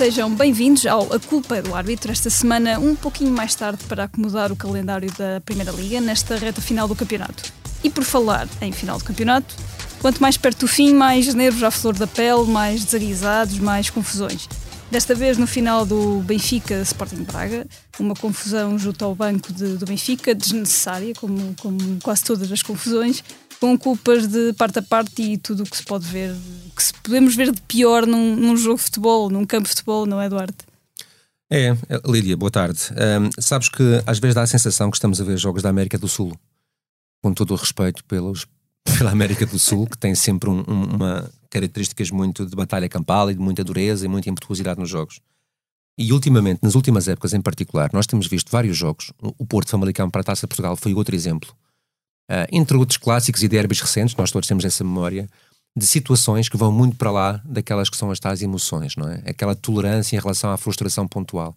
Sejam bem-vindos ao A Culpa do Árbitro, esta semana um pouquinho mais tarde para acomodar o calendário da Primeira Liga nesta reta final do campeonato. E por falar em final do campeonato, quanto mais perto do fim, mais nervos à flor da pele, mais desaguisados, mais confusões. Desta vez no final do Benfica Sporting Braga, uma confusão junto ao banco de, do Benfica, desnecessária, como, como quase todas as confusões, com culpas de parte a parte e tudo o que se pode ver, que se podemos ver de pior num, num jogo de futebol, num campo de futebol, não é, Duarte? É, Lídia, boa tarde. Um, sabes que às vezes dá a sensação que estamos a ver jogos da América do Sul, com todo o respeito pelos, pela América do Sul, que tem sempre um, um, uma características muito de batalha campal e de muita dureza e muita impetuosidade nos jogos. E ultimamente, nas últimas épocas em particular, nós temos visto vários jogos. O Porto Famalicão para a Taça de Portugal foi outro exemplo entre outros clássicos e derbys recentes, nós todos temos essa memória, de situações que vão muito para lá daquelas que são as tais emoções, não é? Aquela tolerância em relação à frustração pontual.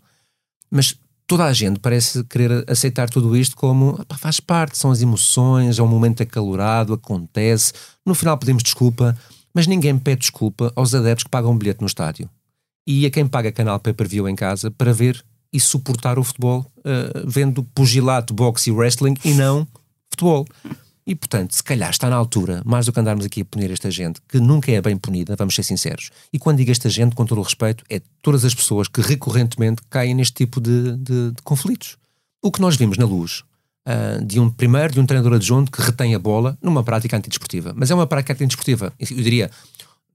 Mas toda a gente parece querer aceitar tudo isto como faz parte, são as emoções, é um momento acalorado, acontece, no final pedimos desculpa, mas ninguém pede desculpa aos adeptos que pagam um bilhete no estádio e a quem paga canal pay-per-view em casa para ver e suportar o futebol uh, vendo pugilato, boxe e wrestling e não futebol. E, portanto, se calhar está na altura, mais do que andarmos aqui a punir esta gente, que nunca é bem punida, vamos ser sinceros. E quando digo esta gente, com todo o respeito, é todas as pessoas que recorrentemente caem neste tipo de, de, de conflitos. O que nós vimos na luz, uh, de um primeiro, de um treinador adjunto que retém a bola numa prática antidesportiva. Mas é uma prática antidesportiva. Eu diria,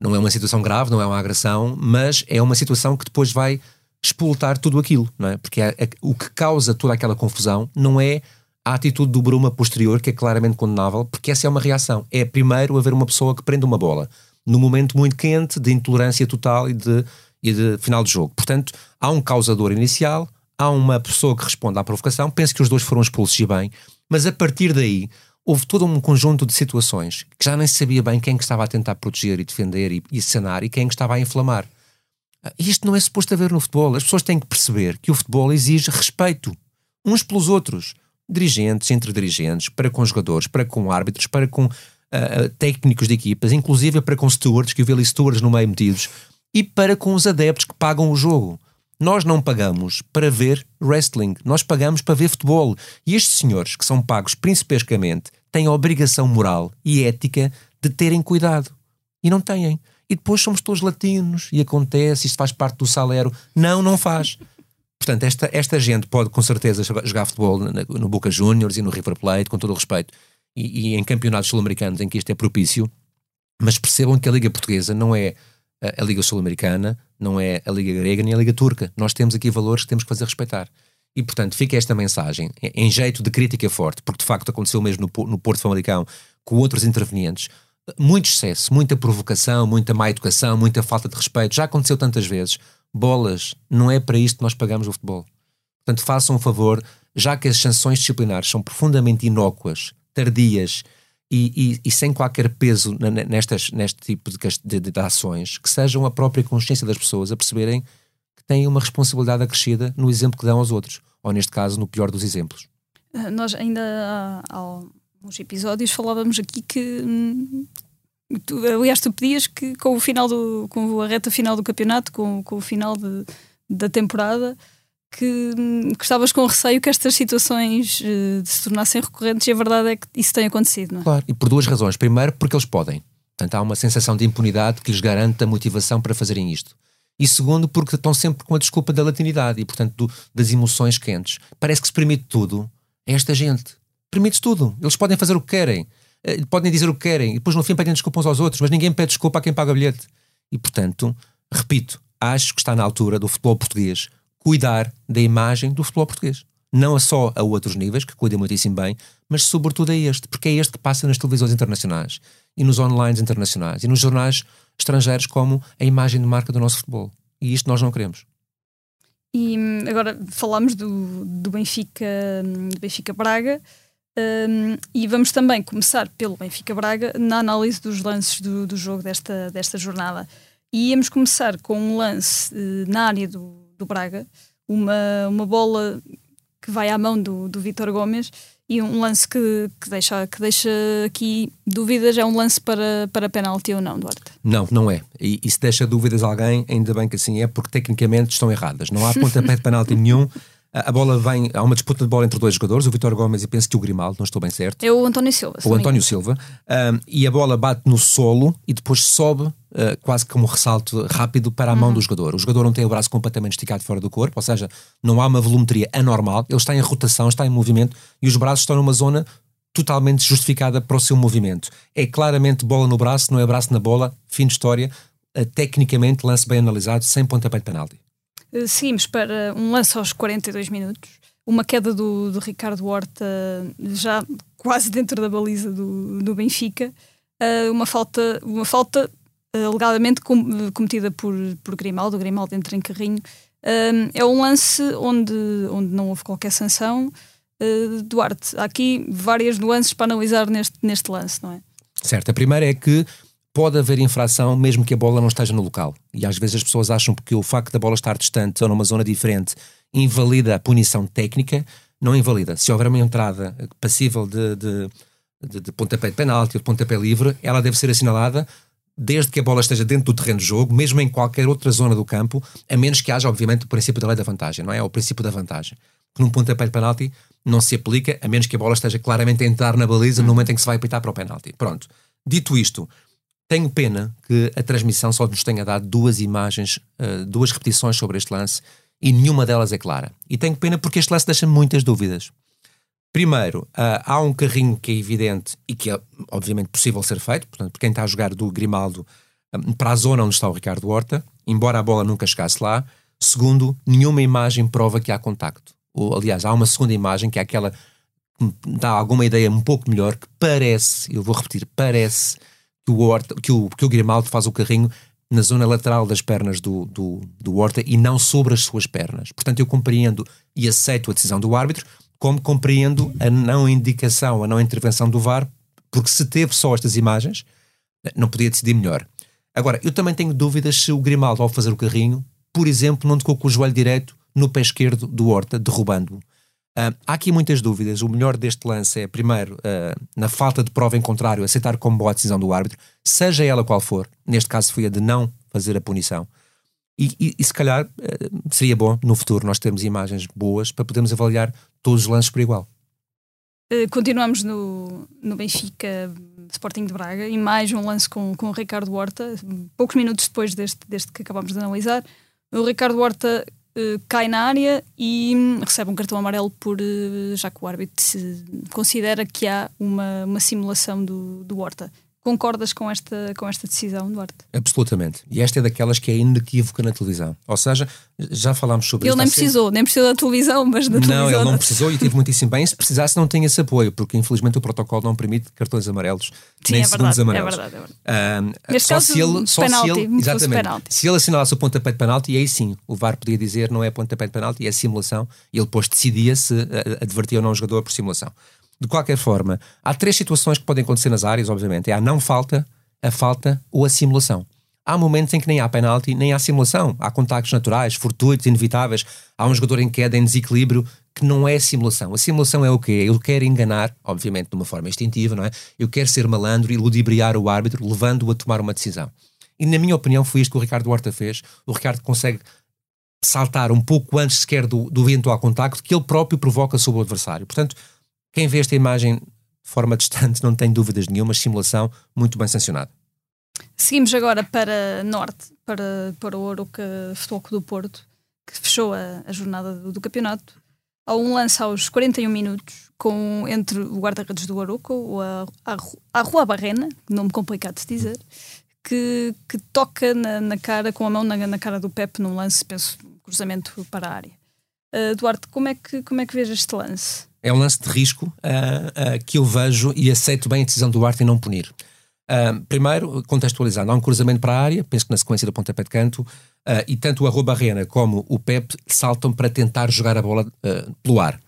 não é uma situação grave, não é uma agressão, mas é uma situação que depois vai expultar tudo aquilo, não é? Porque é, é, o que causa toda aquela confusão não é a atitude do Bruma posterior, que é claramente condenável, porque essa é uma reação. É primeiro haver uma pessoa que prende uma bola, num momento muito quente de intolerância total e de, e de final de jogo. Portanto, há um causador inicial, há uma pessoa que responde à provocação, penso que os dois foram expulsos e bem, mas a partir daí houve todo um conjunto de situações que já nem se sabia bem quem que estava a tentar proteger e defender e, e sanar e quem que estava a inflamar. Isto não é suposto haver no futebol. As pessoas têm que perceber que o futebol exige respeito uns pelos outros dirigentes, entre dirigentes, para com jogadores, para com árbitros, para com uh, técnicos de equipas, inclusive para com stewards, que eu vi ali stewards no meio metidos, e para com os adeptos que pagam o jogo. Nós não pagamos para ver wrestling, nós pagamos para ver futebol. E estes senhores, que são pagos principescamente, têm a obrigação moral e ética de terem cuidado. E não têm. E depois somos todos latinos e acontece, isto faz parte do salário. Não, não faz. Portanto, esta, esta gente pode com certeza jogar futebol no, Boca Juniors e no River Plate, com todo o respeito, e, e em campeonatos sul-americanos em que isto é propício, mas percebam que a Liga Portuguesa não é a, a Liga Sul-Americana, não é a Liga Grega nem a Liga Turca. Nós temos aqui valores que temos que fazer respeitar. E, portanto, fica esta mensagem em jeito de crítica forte, porque de facto aconteceu mesmo no, no Porto Famalicão com outros intervenientes. Muito excesso, muita provocação, muita má educação, muita falta de respeito. Já aconteceu tantas vezes bolas, não é para isto que nós pagamos o futebol. Portanto, façam um favor, já que as sanções disciplinares são profundamente inócuas, tardias e, e, e sem qualquer peso nestas, neste tipo de, de, de, ações, que sejam a própria consciência das pessoas a perceberem que têm uma responsabilidade acrescida no exemplo que dão aos outros, ou neste caso, no pior dos exemplos. Ah, nós ainda há, há uns episódios falávamos aqui que hum, Tu, aliás, tu pedias que com o final do, com a reta final do campeonato, com, com o final de, da temporada, que, que estavas com receio que estas situações uh, se tornassem recorrentes e a verdade é que isso tem acontecido, não é? Claro, e por duas razões. Primeiro, porque eles podem. Portanto, há uma sensação de impunidade que lhes garante a motivação para fazerem isto. E segundo, porque estão sempre com a desculpa da latinidade e, portanto, do, das emoções quentes. Parece que se permite tudo a esta gente. Permite-se tudo. Eles podem fazer o que querem. Eh, podem dizer o que querem e depois no fim pedem desculpa uns aos outros, mas ninguém pede desculpa a quem paga bilhete. E portanto, repito, acho que está na altura do futebol português cuidar da imagem do futebol português. Não só a outros níveis, que cuidem muitíssimo bem, mas sobretudo a este, porque é este que passa nas televisões internacionais e nos online internacionais e nos jornais estrangeiros como a imagem de marca do nosso futebol. E isto nós não queremos. E hum, agora falamos do, do Benfica, hum, do Benfica Braga. Um, e vamos também começar pelo Benfica Braga na análise dos lances do, do jogo desta, desta jornada. E íamos começar com um lance uh, na área do, do Braga, uma, uma bola que vai à mão do, do Vitor Gomes E um lance que, que, deixa, que deixa aqui dúvidas é um lance para, para penalti ou não, Duarte? Não, não é. E, e se deixa dúvidas a alguém, ainda bem que assim é, porque tecnicamente estão erradas. Não há pontapé de penalti nenhum. A bola vem, há uma disputa de bola entre dois jogadores, o Vitor Gomes e penso que o Grimaldo, não estou bem certo. É o António Silva. O António Silva. Um, e a bola bate no solo e depois sobe, uh, quase como um ressalto rápido, para a mão uhum. do jogador. O jogador não tem o braço completamente esticado fora do corpo, ou seja, não há uma volumetria anormal, ele está em rotação, está em movimento e os braços estão numa zona totalmente justificada para o seu movimento. É claramente bola no braço, não é braço na bola, fim de história. Uh, tecnicamente, lance bem analisado, sem pontapé de penalti. Eh, seguimos para um lance aos 42 minutos, uma queda do, do Ricardo Horta já quase dentro da baliza do, do Benfica, uh, uma falta, uma falta uh, alegadamente com, cometida por, por Grimaldo, Grimaldo entra em carrinho. Uh, é um lance onde, onde não houve qualquer sanção. Duarte, há aqui várias nuances para analisar neste, neste lance, não é? Certo, a primeira é que pode haver infração mesmo que a bola não esteja no local. E às vezes as pessoas acham que o facto da bola estar distante ou numa zona diferente invalida a punição técnica, não invalida. Se houver uma entrada passível de, de, de, de pontapé de penalti ou de pontapé livre, ela deve ser assinalada desde que a bola esteja dentro do terreno de jogo, mesmo em qualquer outra zona do campo, a menos que haja, obviamente, o princípio da lei da vantagem, não é? O princípio da vantagem. Que num pontapé de penalti não se aplica, a menos que a bola esteja claramente a entrar na baliza no momento em que se vai apitar para o penalti. Pronto. Dito isto, tenho pena que a transmissão só nos tenha dado duas imagens, uh, duas repetições sobre este lance e nenhuma delas é clara. E tenho pena porque este lance deixa muitas dúvidas. Primeiro, uh, há um carrinho que é evidente e que é obviamente possível ser feito, portanto, por quem está a jogar do Grimaldo um, para a zona onde está o Ricardo Horta, embora a bola nunca chegasse lá. Segundo, nenhuma imagem prova que há contacto. Ou, aliás, há uma segunda imagem que é aquela que dá alguma ideia um pouco melhor, que parece, eu vou repetir, parece o, Horta, que o, que o Grimaldo faz o carrinho na zona lateral das pernas do, do, do Horta e não sobre as suas pernas. Portanto, eu compreendo e aceito a decisão do árbitro, como compreendo a não indicação, a não intervenção do VAR, porque se teve só estas imagens, não podia decidir melhor. Agora, eu também tenho dúvidas se o Grimaldo, ao fazer o carrinho, por exemplo, não tocou com o joelho direito no pé esquerdo do Horta, derrubando-o. Uh, há aqui muitas dúvidas. O melhor deste lance é, primeiro, uh, na falta de prova em contrário, aceitar como boa a decisão do árbitro, seja ela qual for. Neste caso foi a de não fazer a punição. E, e, e se calhar uh, seria bom no futuro nós termos imagens boas para podermos avaliar todos os lances por igual. continuamos no, no Benfica Sporting de Braga e mais um lance com, com o Ricardo Horta, poucos minutos depois deste, deste que acabamos de analisar. O Ricardo Horta eh, cai na área e hum, recebe um cartão amarelo por uh, já que o árbitro considera que há uma, uma simulação do, do Horta. Concordas com esta, com esta decisão, Duarte? Absolutamente. E esta é daquelas que é inequívoca na televisão. Ou seja, já falámos sobre Ele nem precisou, sempre... nem precisou da televisão, mas da não, televisão. Não, ele não precisou e tive muitíssimo bem. Se precisasse, não tem esse apoio, porque infelizmente o protocolo não permite cartões amarelos, Sim, nem é segundos verdade, é amarelos. É verdade, é verdade. Neste só caso, se ele, só penalti, se ele, exatamente, penalti. se ele assinalasse o pontapé de penalti, aí sim, o VAR podia dizer não é pontapé de penalti, é simulação, e ele depois decidia se advertia ou não o jogador por simulação. De qualquer forma, há três situações que podem acontecer nas áreas, obviamente. É a não falta, a falta ou a simulação. Há momentos em que nem há penalti, nem há simulação. Há contactos naturais, fortuitos, inevitáveis. Há um jogador em queda, em desequilíbrio, que não é simulação. A simulação é o quê? Eu quero enganar, obviamente de uma forma instintiva, não é? Eu quero ser malandro e ludibriar o árbitro, levando-o a tomar uma decisão. E na minha opinião foi isto que o Ricardo Horta fez. O Ricardo consegue saltar um pouco antes sequer do, do eventual contacto que ele próprio provoca sobre o adversário. Portanto, quem vê esta imagem de forma distante, não tem dúvidas nenhuma, simulação muito bem sancionada. Seguimos agora para Norte, para, para o Oroca Futebol do Porto, que fechou a, a jornada do, do, campeonato. Há um lance aos 41 minutos com, entre o guarda-redes do Oroco, o a, Rua Barrena, nome complicado de dizer, que, que toca na, na, cara, com a mão na, na cara do Pepe num lance, penso, cruzamento para a área. Uh, Duarte, como é, que, como é que vês este lance? é um lance de risco uh, uh, que eu vejo e aceito bem a decisão do Duarte em não punir. Primeiro, contextualizando, há um cruzamento para a área, penso que na sequência do pontapé de canto, e tanto o Arroba Barrena como o Pep saltam para tentar jogar a bola pelo ar.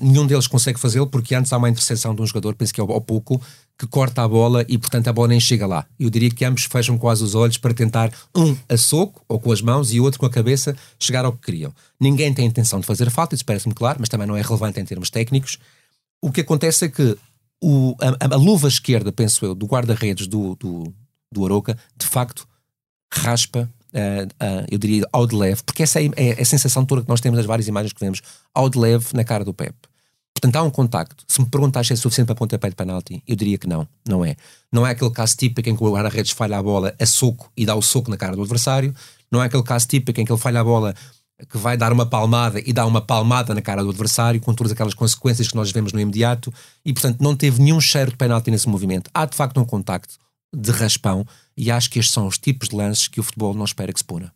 Nenhum deles consegue fazê-lo porque antes há uma interseção de um jogador, penso que é o pouco, que corta a bola e, portanto, a bola nem chega lá. Eu diria que ambos fecham quase os olhos para tentar, um a soco, ou com as mãos, e outro com a cabeça, chegar ao que queriam. Ninguém tem intenção de fazer falta, isso parece-me claro, mas também não é relevante em termos técnicos. o que acontece é que o, a, a, luva esquerda, penso eu, do guarda-redes do, do, do Aroca, de facto, raspa, uh, eu diria, ao de leve, porque essa é, é, a sensação toda que nós temos nas várias imagens que vemos, ao de leve na cara do Pep. Portanto, há um contacto. Se me perguntas se é suficiente para pontapé de penalti, eu diria que não, não é. Não é aquele caso típico em que o guarda-redes falha a bola a soco e dá o soco na cara do adversário. Não é aquele caso típico em que ele falha a bola que vai dar uma palmada e dá uma palmada na cara do adversário, com todas aquelas consequências que nós vemos no imediato, e portanto não teve nenhum cheiro de penalti nesse movimento. Há de facto um contacto de raspão, e acho que estes são os tipos de lances que o futebol não espera que se puna.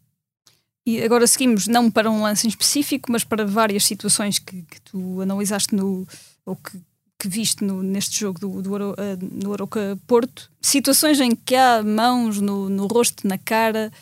E agora seguimos não para um lance em específico, mas para várias situações que, que tu analisaste no, ou que, que viste no, neste jogo do, do uh, no Aroca Porto. Situações em que há mãos no, no rosto, na cara,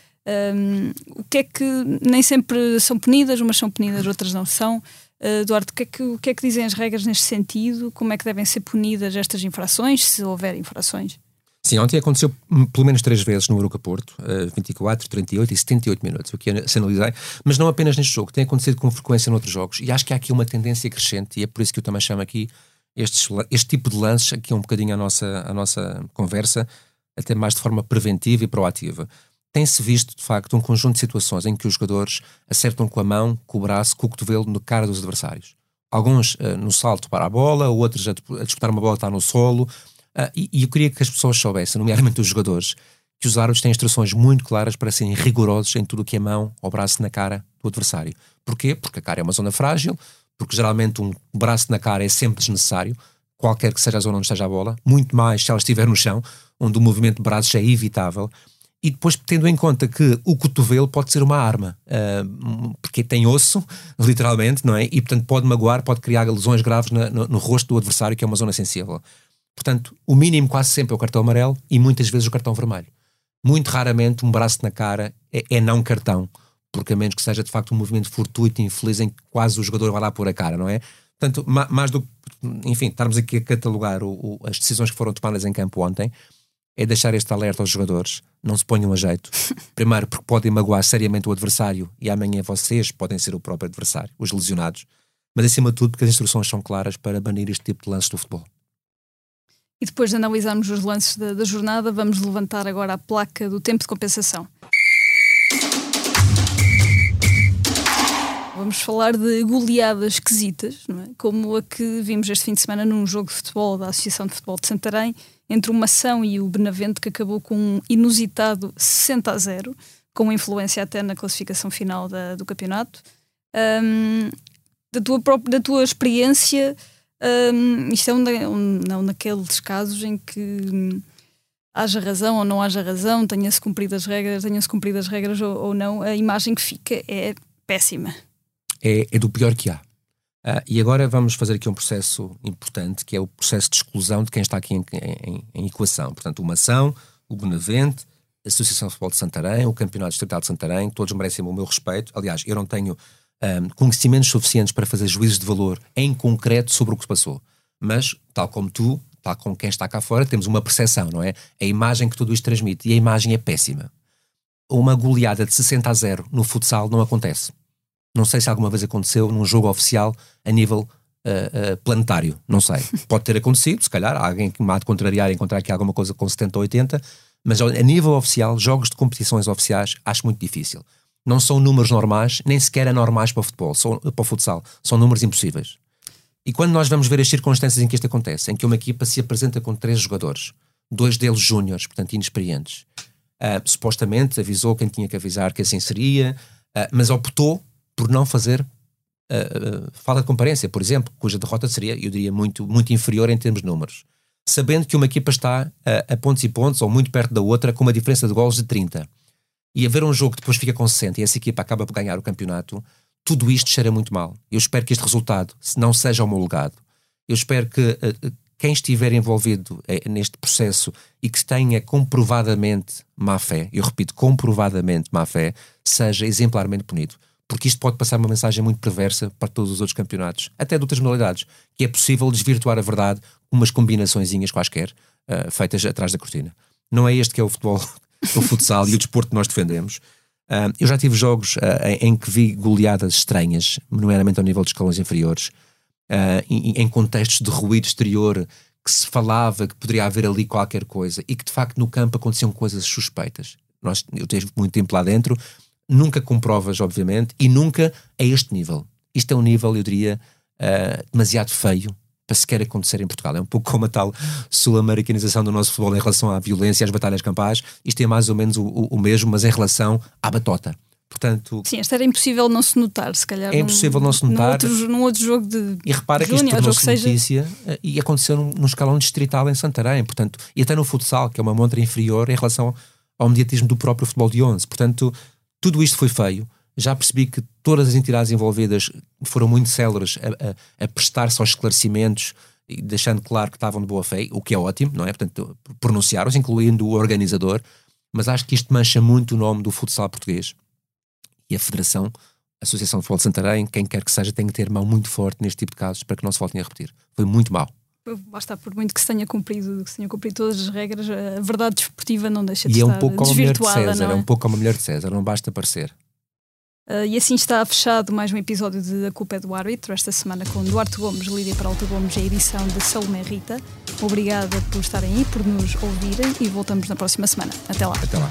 um, o que é que nem sempre são punidas, umas são punidas, outras não são. Uh, Eduardo, o que, é que, o que é que dizem as regras neste sentido? Como é que devem ser punidas estas infrações, se houver infrações? Sim, ontem aconteceu pelo menos três vezes no Aroca Porto, uh, 24, 38 e 78 minutos, o que se analisei, mas não apenas neste jogo, tem acontecido com frequência noutros jogos, e acho que há aqui uma tendência crescente, e é por isso que eu também chamo aqui estes, este tipo de lances, aqui um bocadinho a nossa, a nossa conversa, até mais de forma preventiva e proativa. Tem-se visto, de facto, um conjunto de situações em que os jogadores acertam com a mão, com o braço, com o cotovelo na cara dos adversários. Alguns uh, no salto para a bola, outros a, a disputar uma bola está no solo, Uh, e, e, eu queria que as pessoas soubessem, nomeadamente os jogadores, que os árbitros têm instruções muito claras para serem rigorosos em tudo o que é mão ou braço na cara do adversário. Porquê? Porque a cara é uma zona frágil, porque geralmente um braço na cara é sempre desnecessário, qualquer que seja a zona onde esteja a bola, muito mais se ela estiver no chão, onde o movimento de braços é evitável. E depois, tendo em conta que o cotovelo pode ser uma arma, uh, porque tem osso, literalmente, não é? E portanto pode magoar, pode criar lesões graves na, no, no rosto do adversário, que é uma zona sensível. Portanto, o mínimo quase sempre é o cartão amarelo e muitas vezes o cartão vermelho. Muito raramente um braço na cara é, é não cartão, porque a menos que seja de facto um movimento fortuito e infeliz em que quase o jogador vai lá pôr a cara, não é? Portanto, mais do que, enfim, estarmos aqui a catalogar o, o, as decisões que foram tomadas em campo ontem, é deixar este alerta aos jogadores. Não se ponham a jeito. Primeiro, porque podem magoar seriamente o adversário e amanhã vocês podem ser o próprio adversário, os lesionados. Mas acima de tudo, porque as instruções são claras para banir este tipo de lances do futebol. E depois de analisarmos os lances da, da jornada, vamos levantar agora a placa do tempo de compensação. Vamos falar de goleadas esquisitas, é? como a que vimos este fim de semana num jogo de futebol da Associação de Futebol de Santarém, entre o Mação e o Benavente, que acabou com um inusitado 60 a 0, com influência até na classificação final da, do campeonato. Um, da, tua da tua experiência, um, isto é um, um, não naqueles casos em que hum, haja razão ou não haja razão, tenha-se cumprido as regras, tenham-se cumprido as regras ou, ou, não, a imagem que fica é péssima. É, é do pior que há. Uh, e agora vamos fazer aqui um processo importante, que é o processo de exclusão de quem está aqui em, em, em equação. Portanto, uma ação, o Benavente, a Associação de Futebol de Santarém, o Campeonato Distrital de Santarém, todos merecem o meu respeito. Aliás, eu não tenho um, conhecimentos suficientes para fazer juízos de valor em concreto sobre o que se passou. Mas, tal como tu, tal como quem está cá fora, temos uma percepção, não é? A imagem que tudo isto transmite. E a imagem é péssima. Uma goleada de 60 a 0 no futsal não acontece. Não sei se alguma vez aconteceu num jogo oficial a nível uh, uh, planetário. Não sei. Pode ter acontecido, se calhar, alguém que me há de contrariar e encontrar aqui alguma coisa com 70 ou 80, mas a nível oficial, jogos de competições oficiais, acho muito difícil não são números normais, nem sequer anormais para o futebol, são, para o futsal. São números impossíveis. E quando nós vamos ver as circunstâncias em que isto acontece, em que uma equipa se apresenta com três jogadores, dois deles júniores, portanto inexperientes, uh, supostamente avisou quem tinha que avisar que assim seria, uh, mas optou por não fazer uh, fala de comparência, por exemplo, cuja derrota seria, eu diria, muito, muito inferior em termos de números. Sabendo que uma equipa está a pontos e pontos, ou muito perto da outra, com uma diferença de gols de 30 e haver um jogo que depois fica 60 e essa equipa acaba por ganhar o campeonato, tudo isto cheira muito mal. Eu espero que este resultado não seja homologado. Eu espero que uh, quem estiver envolvido uh, neste processo e que tenha comprovadamente má fé, eu repito, comprovadamente má fé, seja exemplarmente punido. Porque isto pode passar uma mensagem muito perversa para todos os outros campeonatos, até de outras modalidades, que é possível desvirtuar a verdade com umas combinaçõezinhas quaisquer uh, feitas atrás da cortina. Não é este que é o futebol o futsal e o desporto que nós defendemos. Uh, eu já tive jogos uh, em, em, que vi goleadas estranhas, nomeadamente ao nível dos escalões inferiores, uh, em, em contextos de ruído exterior que se falava que poderia haver ali qualquer coisa e que de facto no campo aconteciam coisas suspeitas. Nós, eu tive muito tempo lá dentro, nunca com provas, obviamente, e nunca a este nível. Isto é um nível, eu diria, demasiado feio para sequer acontecer em Portugal. É um pouco como a tal sul-americanização do nosso futebol em relação à violência e às batalhas campais. Isto é mais ou menos o, o, mesmo, mas em relação à batota. Portanto, Sim, esta era impossível não se notar, se calhar. É impossível não se notar. Num outro, num outro jogo de. E repara que isto tornou-se notícia seja... e aconteceu num, num escalão distrital em Santarém, portanto, e até no futsal, que é uma montra inferior em relação ao mediatismo do próprio futebol de 11. Portanto, tudo isto foi feio. Já percebi que todas as entidades envolvidas foram muito céleres a, a, a prestar-se aos esclarecimentos, deixando claro que estavam de boa fé, o que é ótimo, não é? Portanto, pronunciaram-se, incluindo o organizador, mas acho que isto mancha muito o nome do futsal português. E a Federação, a Associação de Futebol de Santarém, quem quer que seja, tem que ter mão muito forte neste tipo de casos para que não se voltem a repetir. Foi muito mal basta por muito que se tenha cumprido, que se tenha cumprido todas as regras, a verdade desportiva não deixa de e estar é um pouco como a mulher de César, é? é? um pouco como a mulher de César, não basta parecer. Uh, e assim está fechado mais um episódio de A Culpa é do Árbitro, esta semana com Duarte Gomes, Lídia Peralta Gomes e a edição de Salomé Rita. Obrigada por estarem aí, por nos ouvirem e voltamos na próxima semana. Até lá. Até lá.